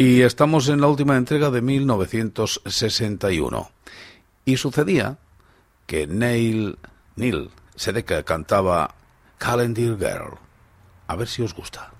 Y estamos en la última entrega de 1961. Y sucedía que Neil, Neil Sedeka cantaba Calendar Girl. A ver si os gusta.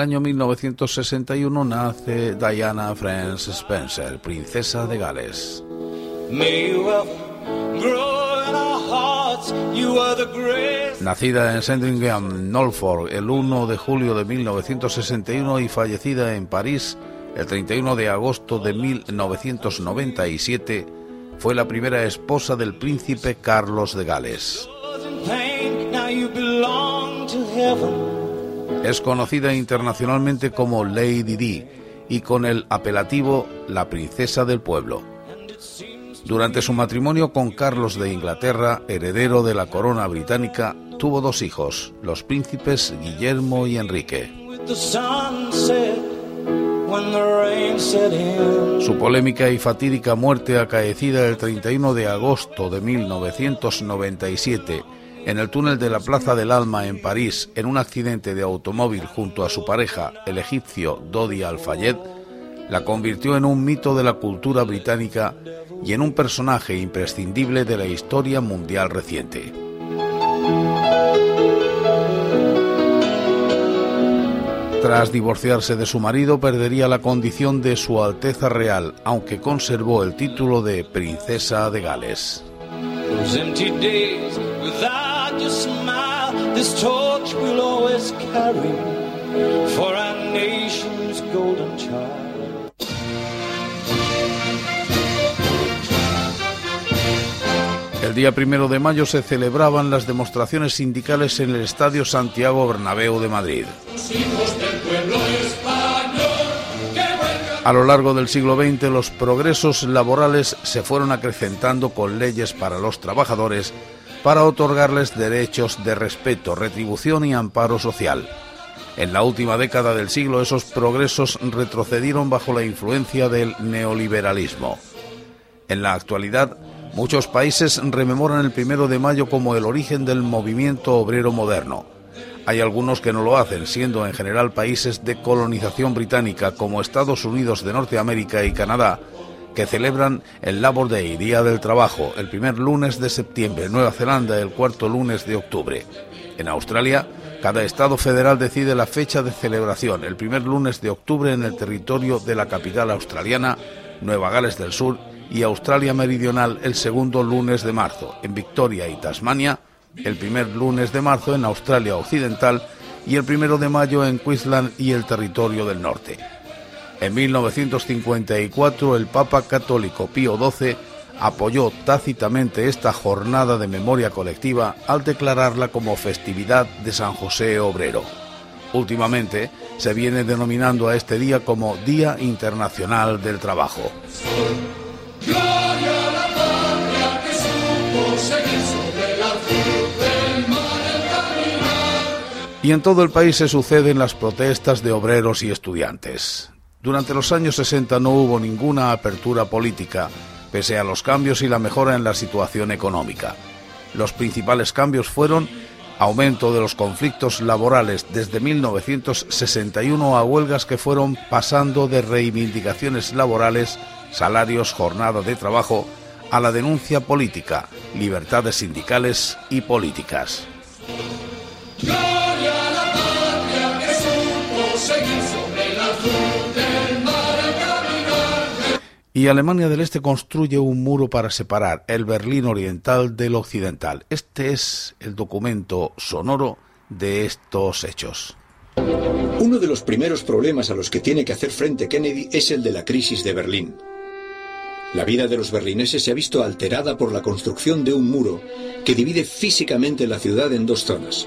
El año 1961 nace Diana France Spencer, princesa de Gales. Nacida en Sandringham, Norfolk, el 1 de julio de 1961 y fallecida en París el 31 de agosto de 1997, fue la primera esposa del príncipe Carlos de Gales. Es conocida internacionalmente como Lady Di y con el apelativo La Princesa del Pueblo. Durante su matrimonio con Carlos de Inglaterra, heredero de la corona británica, tuvo dos hijos, los príncipes Guillermo y Enrique. Su polémica y fatídica muerte acaecida el 31 de agosto de 1997 en el túnel de la Plaza del Alma en París en un accidente de automóvil junto a su pareja, el egipcio Dodi Al-Fayed, la convirtió en un mito de la cultura británica y en un personaje imprescindible de la historia mundial reciente. Tras divorciarse de su marido, perdería la condición de Su Alteza Real, aunque conservó el título de Princesa de Gales. El día primero de mayo se celebraban las demostraciones sindicales en el Estadio Santiago Bernabéu de Madrid. A lo largo del siglo XX los progresos laborales se fueron acrecentando con leyes para los trabajadores para otorgarles derechos de respeto, retribución y amparo social. En la última década del siglo esos progresos retrocedieron bajo la influencia del neoliberalismo. En la actualidad, muchos países rememoran el primero de mayo como el origen del movimiento obrero moderno. Hay algunos que no lo hacen, siendo en general países de colonización británica como Estados Unidos de Norteamérica y Canadá, que celebran el Labor Day, Día del Trabajo, el primer lunes de septiembre, Nueva Zelanda el cuarto lunes de octubre. En Australia, cada Estado federal decide la fecha de celebración, el primer lunes de octubre en el territorio de la capital australiana, Nueva Gales del Sur, y Australia Meridional el segundo lunes de marzo. En Victoria y Tasmania, el primer lunes de marzo en Australia Occidental y el primero de mayo en Queensland y el territorio del norte. En 1954 el Papa Católico Pío XII apoyó tácitamente esta jornada de memoria colectiva al declararla como festividad de San José Obrero. Últimamente se viene denominando a este día como Día Internacional del Trabajo. Y en todo el país se suceden las protestas de obreros y estudiantes. Durante los años 60 no hubo ninguna apertura política, pese a los cambios y la mejora en la situación económica. Los principales cambios fueron aumento de los conflictos laborales desde 1961 a huelgas que fueron pasando de reivindicaciones laborales, salarios, jornada de trabajo, a la denuncia política, libertades sindicales y políticas. Y Alemania del Este construye un muro para separar el Berlín oriental del occidental. Este es el documento sonoro de estos hechos. Uno de los primeros problemas a los que tiene que hacer frente Kennedy es el de la crisis de Berlín. La vida de los berlineses se ha visto alterada por la construcción de un muro que divide físicamente la ciudad en dos zonas.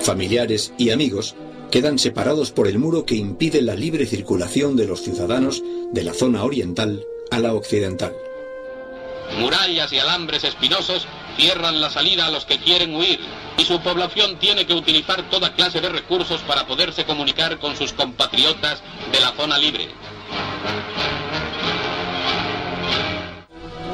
Familiares y amigos quedan separados por el muro que impide la libre circulación de los ciudadanos de la zona oriental a la occidental. Murallas y alambres espinosos cierran la salida a los que quieren huir y su población tiene que utilizar toda clase de recursos para poderse comunicar con sus compatriotas de la zona libre.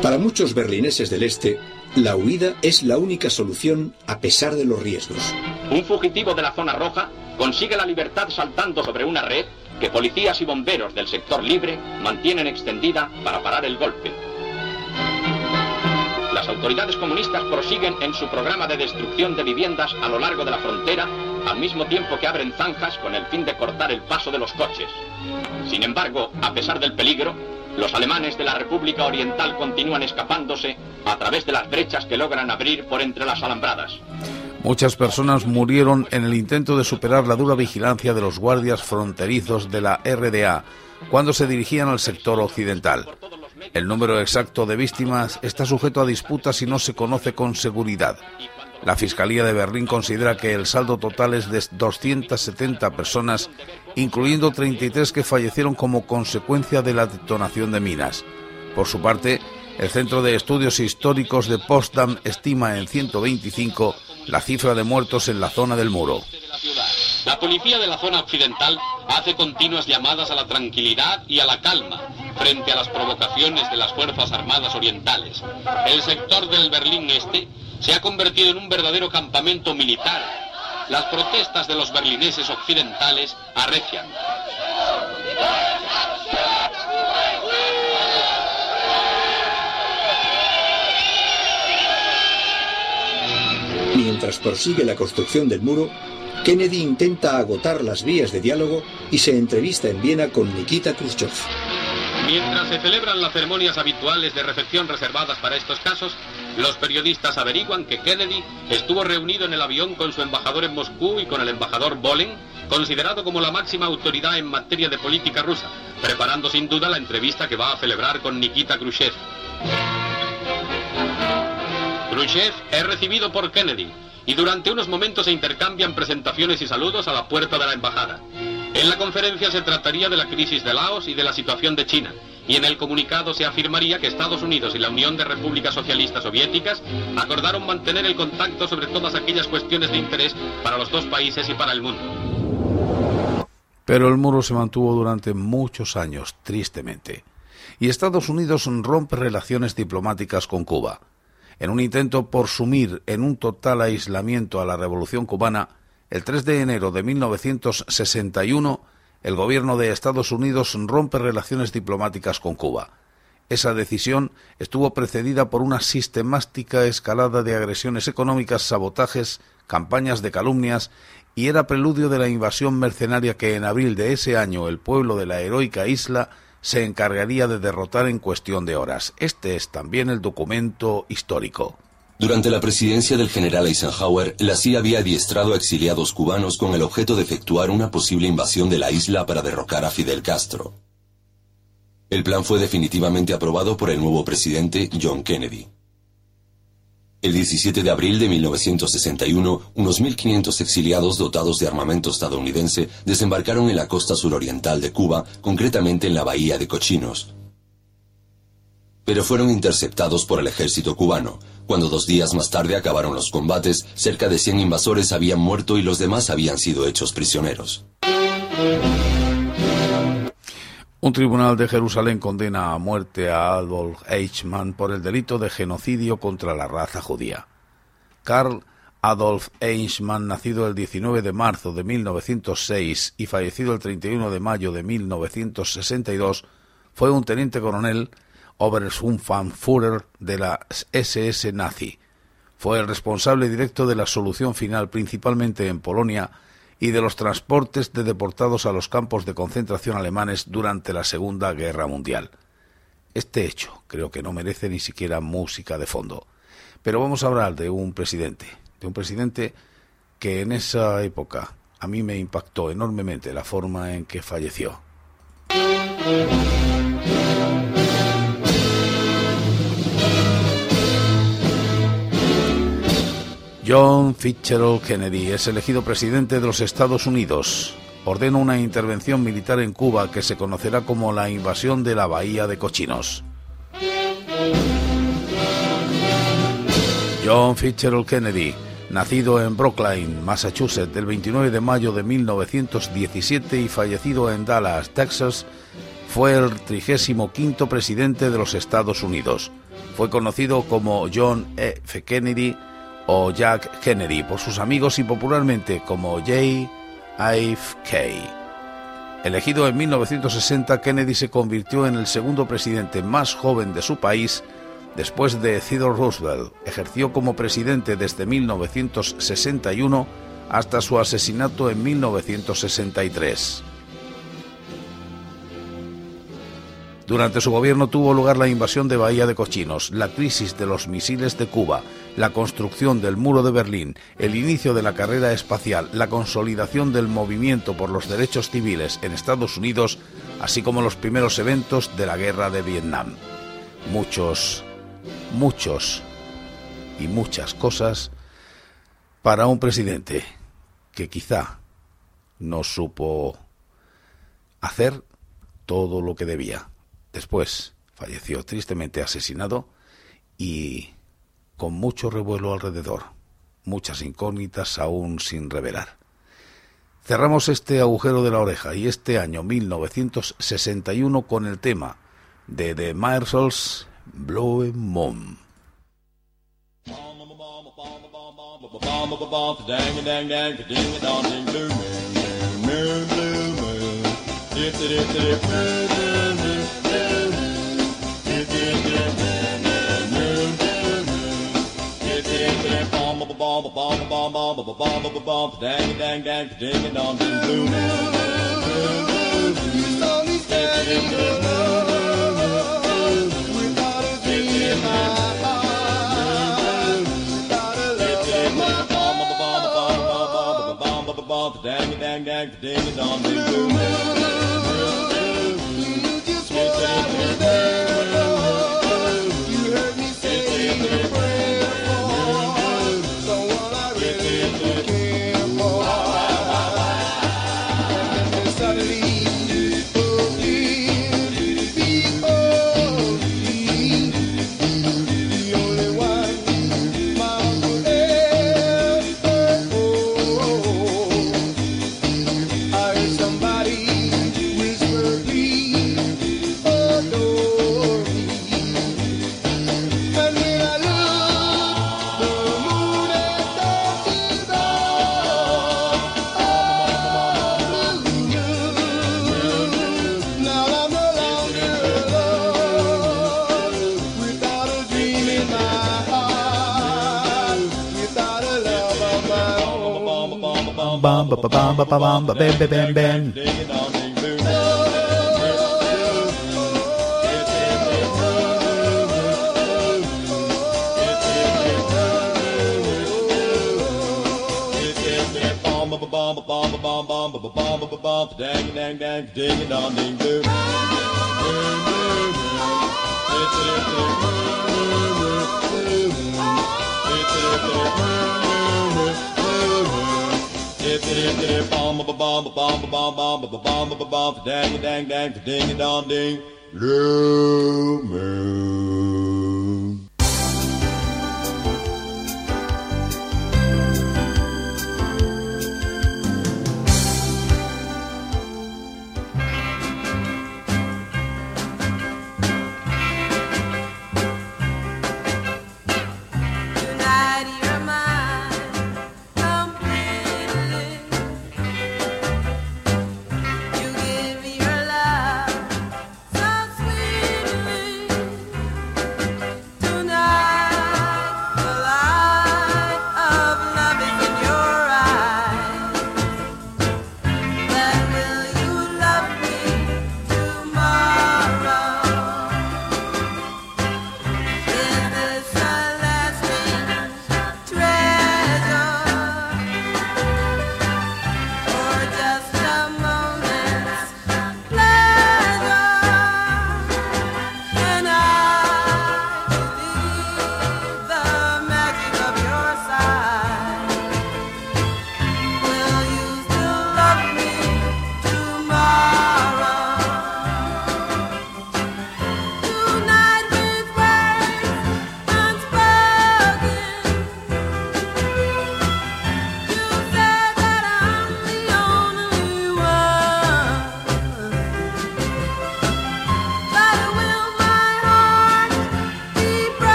Para muchos berlineses del este, la huida es la única solución a pesar de los riesgos. Un fugitivo de la zona roja consigue la libertad saltando sobre una red que policías y bomberos del sector libre mantienen extendida para parar el golpe. Las autoridades comunistas prosiguen en su programa de destrucción de viviendas a lo largo de la frontera, al mismo tiempo que abren zanjas con el fin de cortar el paso de los coches. Sin embargo, a pesar del peligro, los alemanes de la República Oriental continúan escapándose a través de las brechas que logran abrir por entre las alambradas. Muchas personas murieron en el intento de superar la dura vigilancia de los guardias fronterizos de la RDA cuando se dirigían al sector occidental. El número exacto de víctimas está sujeto a disputas y no se conoce con seguridad. La Fiscalía de Berlín considera que el saldo total es de 270 personas incluyendo 33 que fallecieron como consecuencia de la detonación de minas. Por su parte, el Centro de Estudios Históricos de Potsdam estima en 125 la cifra de muertos en la zona del muro. La policía de la zona occidental hace continuas llamadas a la tranquilidad y a la calma frente a las provocaciones de las Fuerzas Armadas Orientales. El sector del Berlín Este se ha convertido en un verdadero campamento militar las protestas de los berlineses occidentales arrecian. Mientras prosigue la construcción del muro, Kennedy intenta agotar las vías de diálogo y se entrevista en Viena con Nikita Khrushchev. Mientras se celebran las ceremonias habituales de recepción reservadas para estos casos, los periodistas averiguan que Kennedy estuvo reunido en el avión con su embajador en Moscú y con el embajador Bolin, considerado como la máxima autoridad en materia de política rusa, preparando sin duda la entrevista que va a celebrar con Nikita Khrushchev. Khrushchev es recibido por Kennedy y durante unos momentos se intercambian presentaciones y saludos a la puerta de la embajada. En la conferencia se trataría de la crisis de Laos y de la situación de China, y en el comunicado se afirmaría que Estados Unidos y la Unión de Repúblicas Socialistas Soviéticas acordaron mantener el contacto sobre todas aquellas cuestiones de interés para los dos países y para el mundo. Pero el muro se mantuvo durante muchos años, tristemente, y Estados Unidos rompe relaciones diplomáticas con Cuba. En un intento por sumir en un total aislamiento a la revolución cubana, el 3 de enero de 1961, el gobierno de Estados Unidos rompe relaciones diplomáticas con Cuba. Esa decisión estuvo precedida por una sistemática escalada de agresiones económicas, sabotajes, campañas de calumnias y era preludio de la invasión mercenaria que en abril de ese año el pueblo de la heroica isla se encargaría de derrotar en cuestión de horas. Este es también el documento histórico. Durante la presidencia del general Eisenhower, la CIA había adiestrado a exiliados cubanos con el objeto de efectuar una posible invasión de la isla para derrocar a Fidel Castro. El plan fue definitivamente aprobado por el nuevo presidente John Kennedy. El 17 de abril de 1961, unos 1.500 exiliados dotados de armamento estadounidense desembarcaron en la costa suroriental de Cuba, concretamente en la bahía de Cochinos. Pero fueron interceptados por el ejército cubano, cuando dos días más tarde acabaron los combates, cerca de 100 invasores habían muerto y los demás habían sido hechos prisioneros. Un tribunal de Jerusalén condena a muerte a Adolf Eichmann por el delito de genocidio contra la raza judía. Karl Adolf Eichmann, nacido el 19 de marzo de 1906 y fallecido el 31 de mayo de 1962, fue un teniente coronel Obersturmführer de la SS nazi. Fue el responsable directo de la solución final principalmente en Polonia y de los transportes de deportados a los campos de concentración alemanes durante la Segunda Guerra Mundial. Este hecho creo que no merece ni siquiera música de fondo. Pero vamos a hablar de un presidente, de un presidente que en esa época a mí me impactó enormemente la forma en que falleció. John Fitzgerald Kennedy es elegido presidente de los Estados Unidos. Ordena una intervención militar en Cuba que se conocerá como la invasión de la Bahía de Cochinos. John Fitzgerald Kennedy, nacido en Brookline, Massachusetts, el 29 de mayo de 1917 y fallecido en Dallas, Texas, fue el 35 presidente de los Estados Unidos. Fue conocido como John F. Kennedy o Jack Kennedy por sus amigos y popularmente como JFK. Elegido en 1960, Kennedy se convirtió en el segundo presidente más joven de su país después de Theodore Roosevelt. Ejerció como presidente desde 1961 hasta su asesinato en 1963. Durante su gobierno tuvo lugar la invasión de Bahía de Cochinos, la crisis de los misiles de Cuba, la construcción del muro de Berlín, el inicio de la carrera espacial, la consolidación del movimiento por los derechos civiles en Estados Unidos, así como los primeros eventos de la guerra de Vietnam. Muchos, muchos y muchas cosas para un presidente que quizá no supo hacer todo lo que debía. Después falleció tristemente asesinado y con mucho revuelo alrededor, muchas incógnitas aún sin revelar. Cerramos este agujero de la oreja y este año 1961 con el tema de The Marshalls Blue Moon. bomb bomb bomb bomb bomb bomb bomb dang dang dang ding and on ding blue slowly standing without a dream in my Dang dang dang ding and on ding blue. You just want out of the day. bum ba ba bum ba bam bam bam bam. bomb bomb bomb bomb bomb bomb bomb bomb dang dang dang ding a dong ding doo It's it, it, it, it, it, it, it, it, it, it, it, it, Dang dang dang ding dong ding. Blue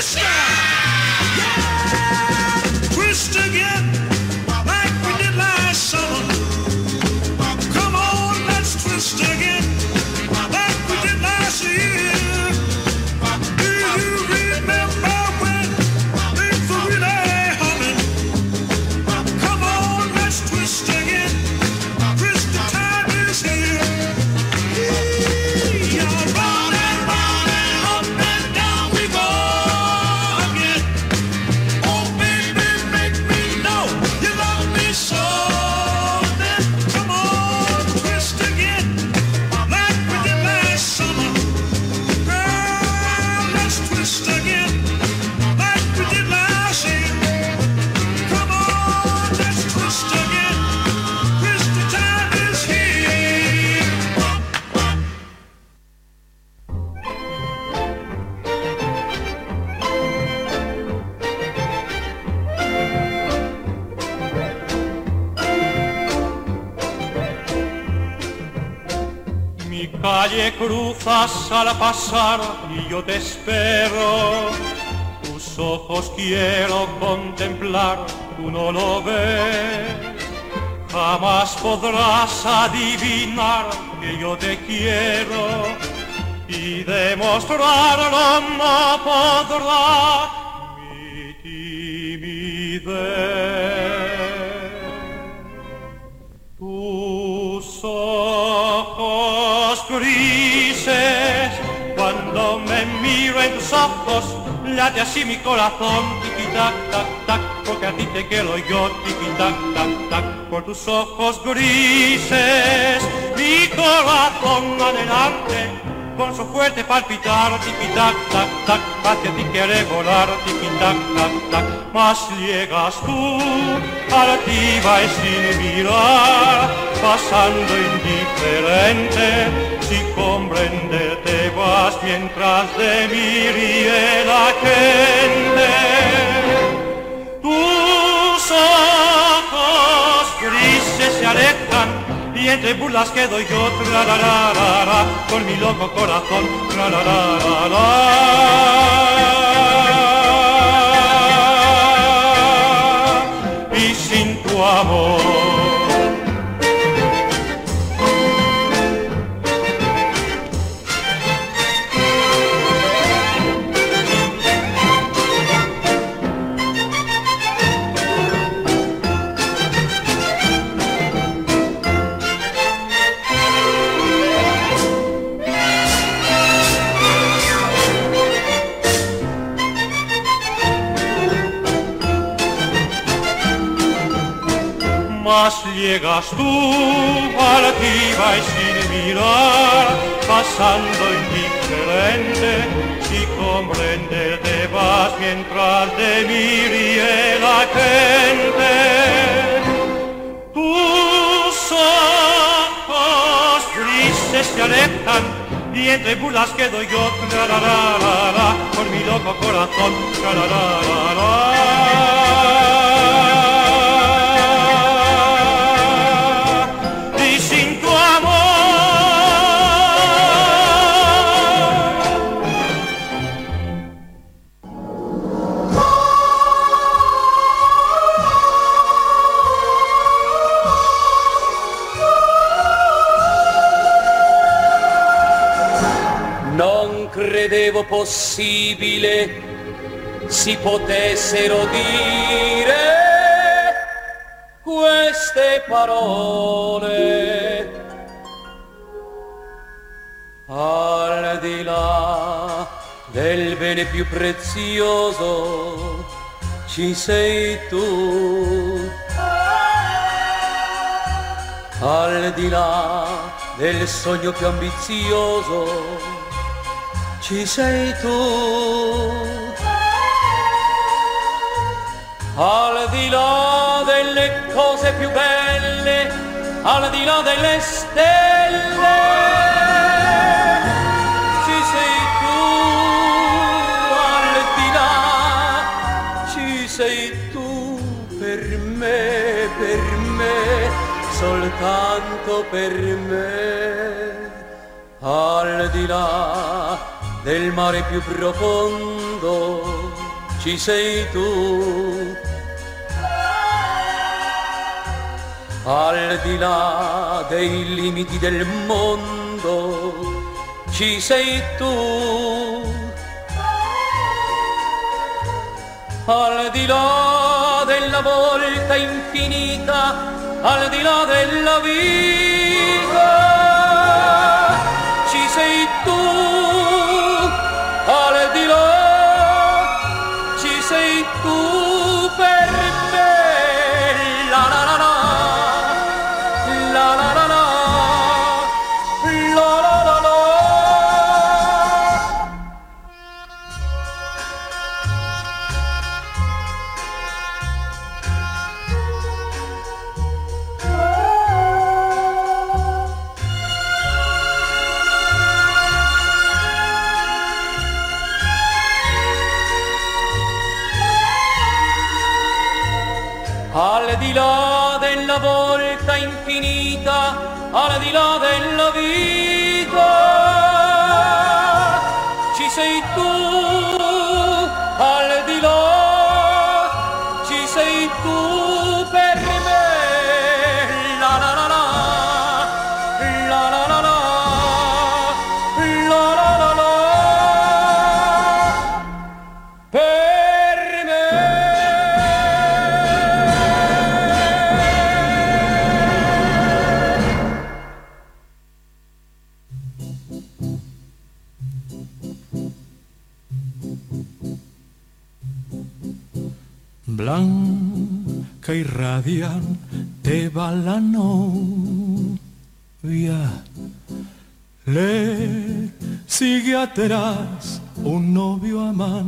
Christian! Cruzas al pasar y yo te espero. Tus ojos quiero contemplar, tú no lo ves. Jamás podrás adivinar que yo te quiero y demostrarlo no podrá mi timidez. Me miro en tus ojos, late así mi corazón, tiki tac tac porque a ti te quiero yo, tiki tac tac tac, por tus ojos grises, mi corazón adelante, con su fuerte palpitar, tiki tac tac hacia ti quiere volar, tiki tac tac más llegas tú, altiva y sin mirar, pasando indiferente, si comprender te vas mientras de mí ríe la gente. Tus ojos grises se alejan y entre burlas que doy yo, trararara, con mi loco corazón, trararara. Y sin tu amor. Llegas tú altiva y sin mirar, pasando indiferente, si comprender te vas mientras de mí ríe la gente. Tus ojos grises se alejan y entre burlas quedo yo, trararara, por mi loco corazón, trararara. Possibile si potessero dire queste parole. Al di là del bene più prezioso ci sei tu. Al di là del sogno più ambizioso ci sei tu. Al di là delle cose più belle, al di là delle stelle, ci sei tu. Al di là ci sei tu per me, per me, soltanto per me. Al di là del mare più profondo ci sei tu. Al di là dei limiti del mondo ci sei tu. Al di là della volta infinita, al di là della vita, radiante va la novia. Le sigue atrás un novio amante.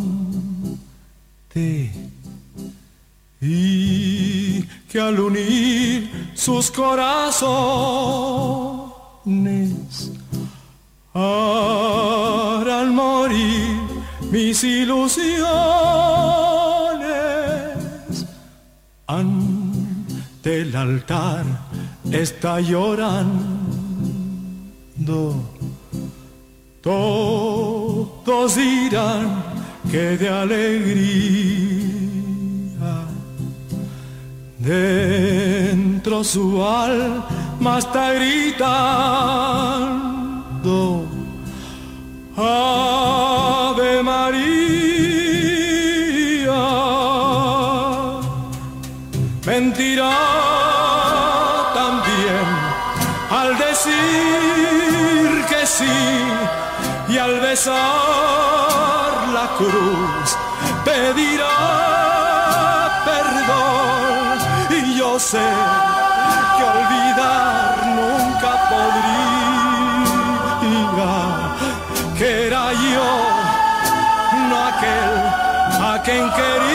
Y que al unir sus corazones está llorando. Todos dirán que de alegría dentro su alma está gritando. Y al besar la cruz pedirá perdón y yo sé que olvidar nunca podría que era yo, no aquel a quien quería.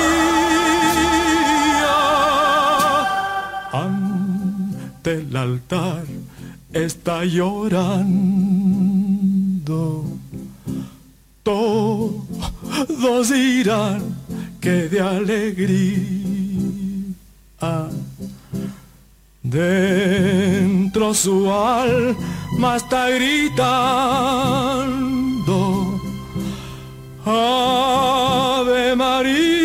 Ante el altar está llorando. Todos dirán que de alegría Dentro su alma está gritando Ave María